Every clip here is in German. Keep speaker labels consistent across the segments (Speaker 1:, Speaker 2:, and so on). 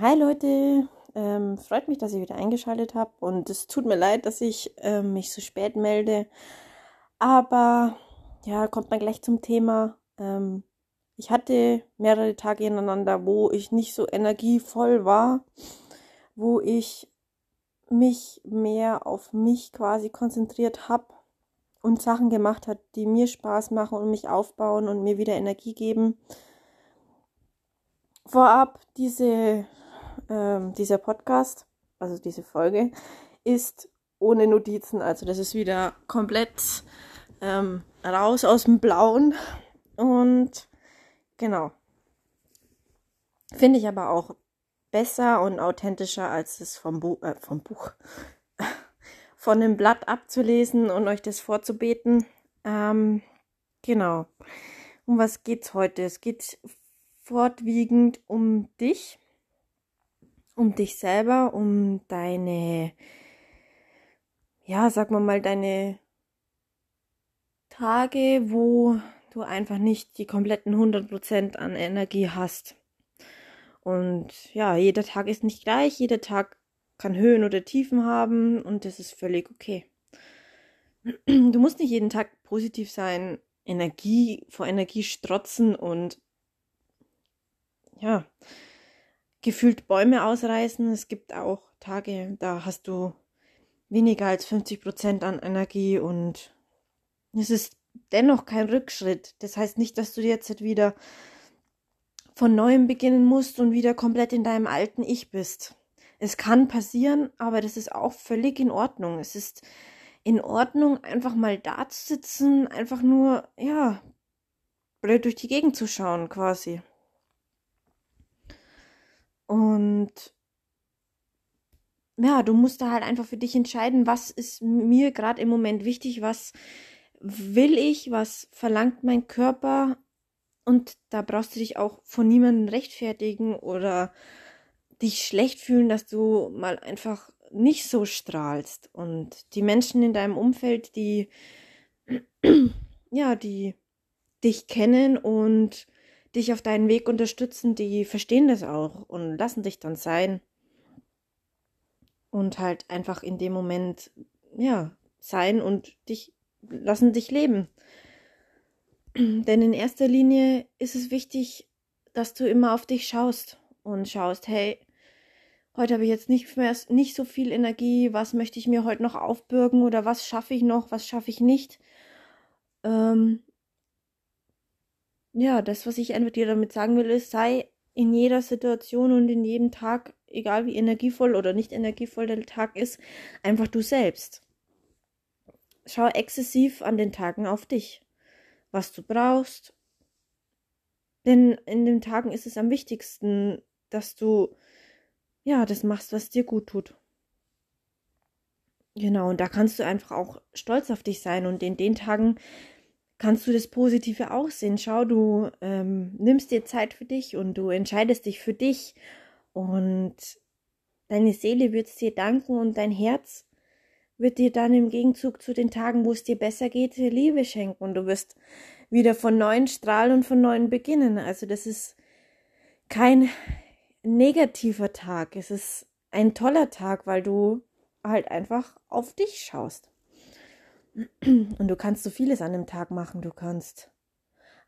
Speaker 1: Hi Leute, ähm, freut mich, dass ihr wieder eingeschaltet habt und es tut mir leid, dass ich ähm, mich so spät melde, aber ja, kommt man gleich zum Thema. Ähm, ich hatte mehrere Tage ineinander, wo ich nicht so energievoll war, wo ich mich mehr auf mich quasi konzentriert habe und Sachen gemacht hat, die mir Spaß machen und mich aufbauen und mir wieder Energie geben. Vorab, diese ähm, dieser Podcast, also diese Folge, ist ohne Notizen. Also das ist wieder komplett ähm, raus aus dem Blauen. Und genau. Finde ich aber auch besser und authentischer, als es vom, Bu äh, vom Buch, von dem Blatt abzulesen und euch das vorzubeten. Ähm, genau. Um was geht's heute? Es geht fortwiegend um dich um dich selber, um deine, ja, sag mal mal, deine Tage, wo du einfach nicht die kompletten 100% an Energie hast. Und ja, jeder Tag ist nicht gleich, jeder Tag kann Höhen oder Tiefen haben und das ist völlig okay. Du musst nicht jeden Tag positiv sein, Energie vor Energie strotzen und ja, gefühlt Bäume ausreißen. Es gibt auch Tage, da hast du weniger als 50 Prozent an Energie und es ist dennoch kein Rückschritt. Das heißt nicht, dass du jetzt wieder von neuem beginnen musst und wieder komplett in deinem alten Ich bist. Es kann passieren, aber das ist auch völlig in Ordnung. Es ist in Ordnung, einfach mal da zu sitzen, einfach nur, ja, blöd durch die Gegend zu schauen, quasi. Und ja, du musst da halt einfach für dich entscheiden, was ist mir gerade im Moment wichtig, was will ich, was verlangt mein Körper. Und da brauchst du dich auch von niemandem rechtfertigen oder dich schlecht fühlen, dass du mal einfach nicht so strahlst. Und die Menschen in deinem Umfeld, die, ja, die dich kennen und dich auf deinen Weg unterstützen, die verstehen das auch und lassen dich dann sein. Und halt einfach in dem Moment, ja, sein und dich, lassen dich leben. Denn in erster Linie ist es wichtig, dass du immer auf dich schaust und schaust, hey, heute habe ich jetzt nicht mehr nicht so viel Energie, was möchte ich mir heute noch aufbürgen oder was schaffe ich noch, was schaffe ich nicht. Ähm, ja, das, was ich einfach dir damit sagen will, ist, sei in jeder Situation und in jedem Tag, egal wie energievoll oder nicht energievoll der Tag ist, einfach du selbst. Schau exzessiv an den Tagen auf dich, was du brauchst. Denn in den Tagen ist es am wichtigsten, dass du ja das machst, was dir gut tut. Genau, und da kannst du einfach auch stolz auf dich sein und in den Tagen kannst du das Positive auch sehen. Schau, du ähm, nimmst dir Zeit für dich und du entscheidest dich für dich und deine Seele wird es dir danken und dein Herz wird dir dann im Gegenzug zu den Tagen, wo es dir besser geht, Liebe schenken und du wirst wieder von neuen strahlen und von neuen beginnen. Also das ist kein negativer Tag, es ist ein toller Tag, weil du halt einfach auf dich schaust. Und du kannst so vieles an dem Tag machen. Du kannst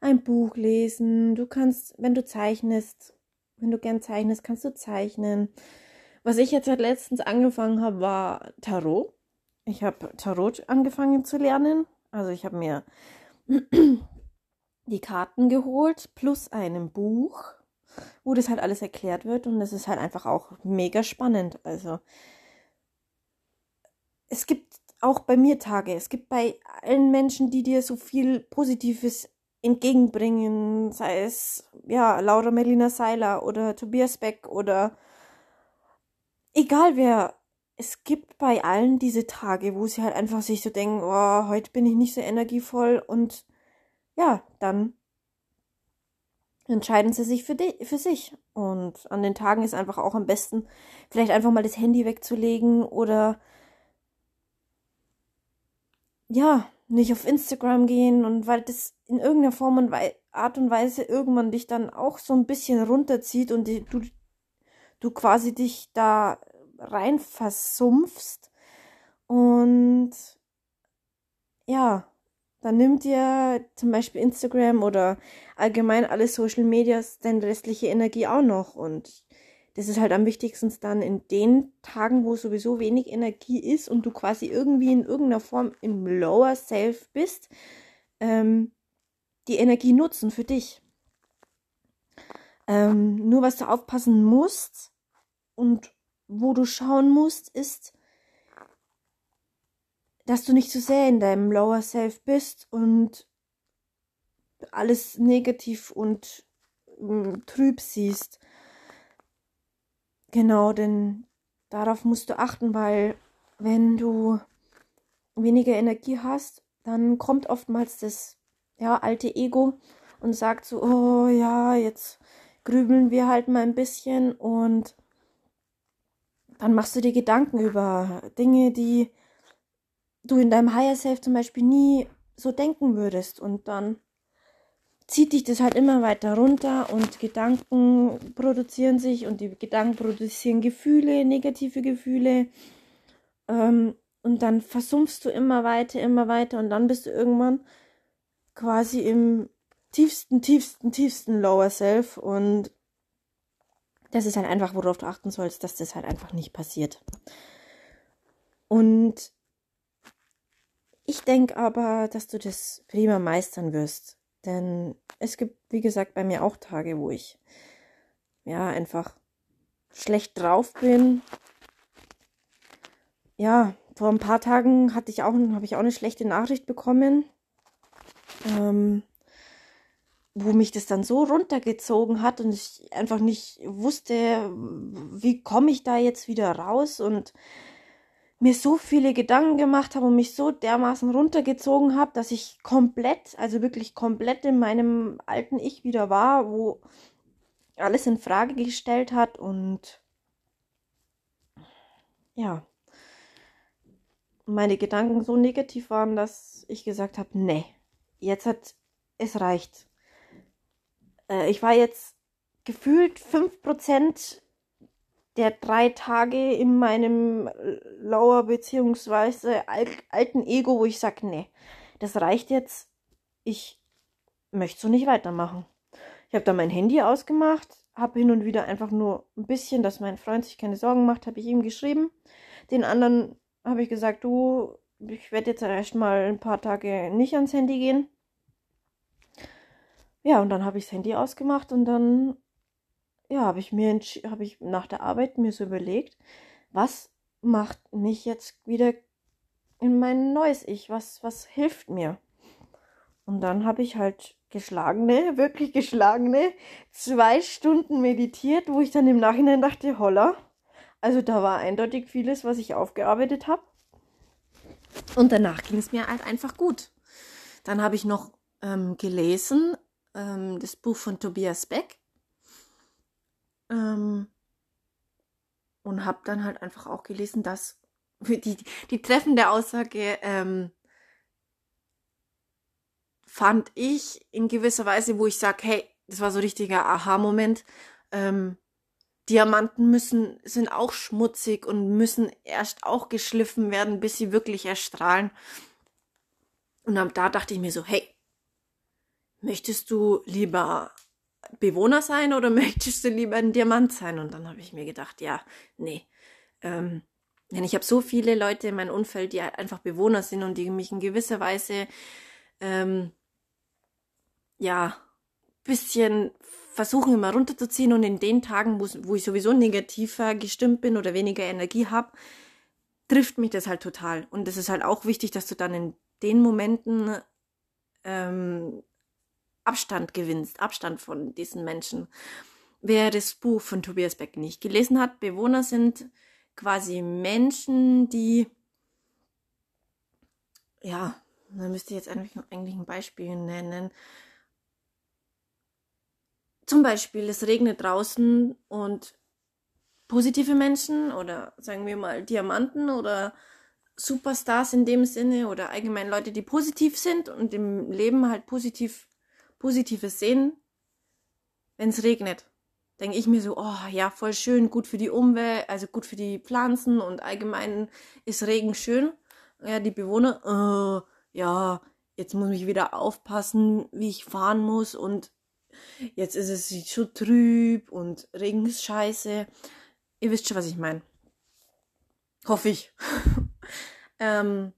Speaker 1: ein Buch lesen, du kannst, wenn du zeichnest, wenn du gern zeichnest, kannst du zeichnen. Was ich jetzt seit letztens angefangen habe, war Tarot. Ich habe Tarot angefangen zu lernen. Also ich habe mir die Karten geholt plus einem Buch, wo das halt alles erklärt wird und das ist halt einfach auch mega spannend. Also es gibt auch bei mir Tage. Es gibt bei allen Menschen, die dir so viel Positives entgegenbringen, sei es ja Laura Melina Seiler oder Tobias Beck oder egal wer. Es gibt bei allen diese Tage, wo sie halt einfach sich so denken, oh, heute bin ich nicht so energievoll und ja, dann entscheiden sie sich für, die, für sich. Und an den Tagen ist einfach auch am besten, vielleicht einfach mal das Handy wegzulegen oder ja, nicht auf Instagram gehen und weil das in irgendeiner Form und Art und Weise irgendwann dich dann auch so ein bisschen runterzieht und die, du, du quasi dich da rein versumpfst. Und ja, dann nimmt dir zum Beispiel Instagram oder allgemein alle Social Medias deine restliche Energie auch noch und das ist halt am wichtigsten dann in den Tagen, wo sowieso wenig Energie ist und du quasi irgendwie in irgendeiner Form im Lower Self bist, ähm, die Energie nutzen für dich. Ähm, nur was du aufpassen musst und wo du schauen musst, ist, dass du nicht zu so sehr in deinem Lower Self bist und alles negativ und äh, trüb siehst. Genau, denn darauf musst du achten, weil wenn du weniger Energie hast, dann kommt oftmals das ja, alte Ego und sagt so, oh ja, jetzt grübeln wir halt mal ein bisschen und dann machst du dir Gedanken über Dinge, die du in deinem Higher Self zum Beispiel nie so denken würdest. Und dann zieht dich das halt immer weiter runter und Gedanken produzieren sich und die Gedanken produzieren Gefühle, negative Gefühle. Ähm, und dann versumpfst du immer weiter, immer weiter und dann bist du irgendwann quasi im tiefsten, tiefsten, tiefsten Lower Self und das ist halt einfach, worauf du achten sollst, dass das halt einfach nicht passiert. Und ich denke aber, dass du das prima meistern wirst. Denn es gibt, wie gesagt, bei mir auch Tage, wo ich ja einfach schlecht drauf bin. Ja, vor ein paar Tagen hatte ich auch, habe ich auch eine schlechte Nachricht bekommen, ähm, wo mich das dann so runtergezogen hat und ich einfach nicht wusste, wie komme ich da jetzt wieder raus und mir so viele Gedanken gemacht habe und mich so dermaßen runtergezogen habe, dass ich komplett, also wirklich komplett in meinem alten Ich wieder war, wo alles in Frage gestellt hat und ja, meine Gedanken so negativ waren, dass ich gesagt habe, nee, jetzt hat es reicht. Äh, ich war jetzt gefühlt 5% der drei Tage in meinem Lower beziehungsweise alten Ego, wo ich sage, nee, das reicht jetzt. Ich möchte so nicht weitermachen. Ich habe dann mein Handy ausgemacht, habe hin und wieder einfach nur ein bisschen, dass mein Freund sich keine Sorgen macht, habe ich ihm geschrieben. Den anderen habe ich gesagt, du, ich werde jetzt erst mal ein paar Tage nicht ans Handy gehen. Ja, und dann habe ich das Handy ausgemacht und dann ja, habe ich mir habe ich nach der Arbeit mir so überlegt, was macht mich jetzt wieder in mein neues Ich? Was was hilft mir? Und dann habe ich halt geschlagene, wirklich geschlagene zwei Stunden meditiert, wo ich dann im Nachhinein dachte, holla, also da war eindeutig vieles, was ich aufgearbeitet habe. Und danach ging es mir halt einfach gut. Dann habe ich noch ähm, gelesen ähm, das Buch von Tobias Beck ähm, und habe dann halt einfach auch gelesen, dass die, die treffende Aussage ähm, fand ich in gewisser Weise, wo ich sage, hey, das war so richtiger Aha-Moment. Ähm, Diamanten müssen, sind auch schmutzig und müssen erst auch geschliffen werden, bis sie wirklich erstrahlen. Und da dachte ich mir so, hey, möchtest du lieber Bewohner sein oder möchtest du lieber ein Diamant sein? Und dann habe ich mir gedacht, ja, nee. Ähm, denn ich habe so viele Leute in meinem Umfeld, die halt einfach Bewohner sind und die mich in gewisser Weise ähm, ja bisschen versuchen immer runterzuziehen und in den Tagen, wo ich sowieso negativer gestimmt bin oder weniger Energie habe, trifft mich das halt total. Und es ist halt auch wichtig, dass du dann in den Momenten ähm, Abstand gewinnst, Abstand von diesen Menschen. Wer das Buch von Tobias Beck nicht gelesen hat, Bewohner sind quasi Menschen, die, ja, da müsste ich jetzt eigentlich, eigentlich ein Beispiel nennen. Zum Beispiel, es regnet draußen und positive Menschen oder sagen wir mal Diamanten oder Superstars in dem Sinne oder allgemein Leute, die positiv sind und im Leben halt positiv Positives sehen, wenn es regnet. denke ich mir so, oh ja, voll schön, gut für die Umwelt, also gut für die Pflanzen und allgemein ist Regen schön. Ja, die Bewohner, äh, ja, jetzt muss ich wieder aufpassen, wie ich fahren muss und jetzt ist es schon trüb und Regen ist scheiße. Ihr wisst schon, was ich meine. Hoffe ich. ähm,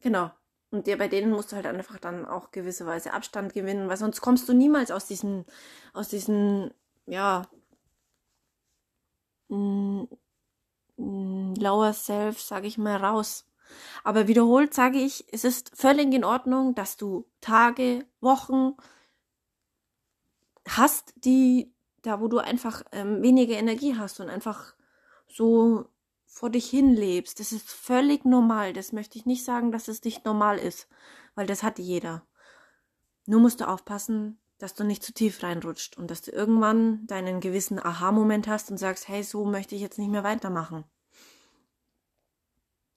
Speaker 1: genau. Und dir bei denen musst du halt einfach dann auch gewisserweise Abstand gewinnen, weil sonst kommst du niemals aus diesen, aus diesen, ja, mm, mm, lower self, sage ich mal, raus. Aber wiederholt sage ich, es ist völlig in Ordnung, dass du Tage, Wochen hast, die da, wo du einfach ähm, weniger Energie hast und einfach so vor dich hin lebst. Das ist völlig normal. Das möchte ich nicht sagen, dass es nicht normal ist, weil das hat jeder. Nur musst du aufpassen, dass du nicht zu tief reinrutscht und dass du irgendwann deinen gewissen Aha-Moment hast und sagst, hey, so möchte ich jetzt nicht mehr weitermachen.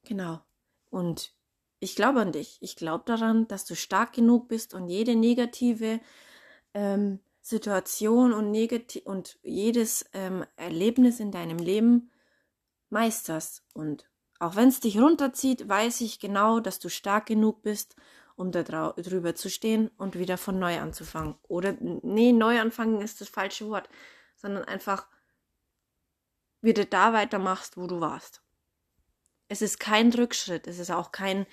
Speaker 1: Genau. Und ich glaube an dich. Ich glaube daran, dass du stark genug bist und jede negative ähm, Situation und, negati und jedes ähm, Erlebnis in deinem Leben meisterst. Und auch wenn es dich runterzieht, weiß ich genau, dass du stark genug bist, um da drüber zu stehen und wieder von neu anzufangen. Oder, nee, neu anfangen ist das falsche Wort, sondern einfach wieder da weitermachst, wo du warst. Es ist kein Rückschritt, es ist auch kein,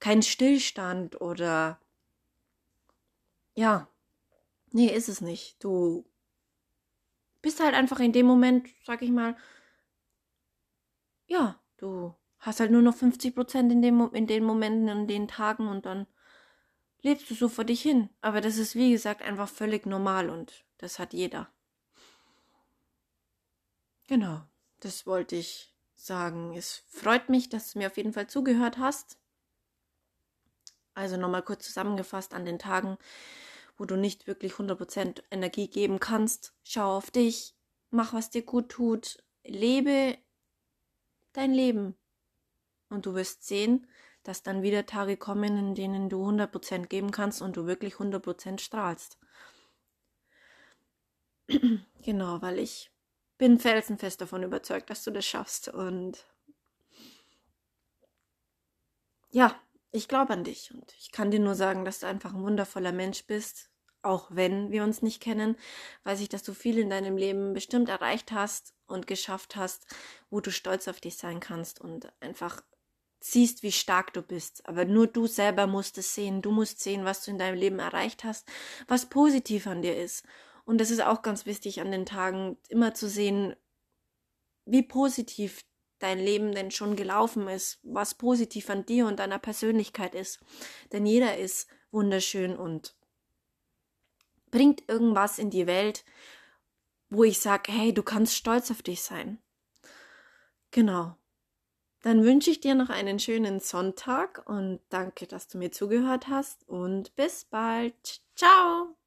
Speaker 1: kein Stillstand oder ja, nee, ist es nicht. Du bist halt einfach in dem Moment, sag ich mal, ja, du hast halt nur noch 50 Prozent in, in den Momenten, in den Tagen und dann lebst du so vor dich hin. Aber das ist, wie gesagt, einfach völlig normal und das hat jeder. Genau, das wollte ich sagen. Es freut mich, dass du mir auf jeden Fall zugehört hast. Also nochmal kurz zusammengefasst an den Tagen, wo du nicht wirklich 100% Energie geben kannst. Schau auf dich, mach, was dir gut tut, lebe dein Leben. Und du wirst sehen, dass dann wieder Tage kommen, in denen du 100% geben kannst und du wirklich 100% strahlst. genau, weil ich bin felsenfest davon überzeugt, dass du das schaffst. Und ja, ich glaube an dich und ich kann dir nur sagen, dass du einfach ein wundervoller Mensch bist, auch wenn wir uns nicht kennen, weiß ich, dass du viel in deinem Leben bestimmt erreicht hast und geschafft hast, wo du stolz auf dich sein kannst und einfach siehst, wie stark du bist. Aber nur du selber musst es sehen. Du musst sehen, was du in deinem Leben erreicht hast, was positiv an dir ist. Und das ist auch ganz wichtig an den Tagen, immer zu sehen, wie positiv dein Leben denn schon gelaufen ist, was positiv an dir und deiner Persönlichkeit ist. Denn jeder ist wunderschön und bringt irgendwas in die Welt, wo ich sage, hey, du kannst stolz auf dich sein. Genau. Dann wünsche ich dir noch einen schönen Sonntag und danke, dass du mir zugehört hast und bis bald. Ciao.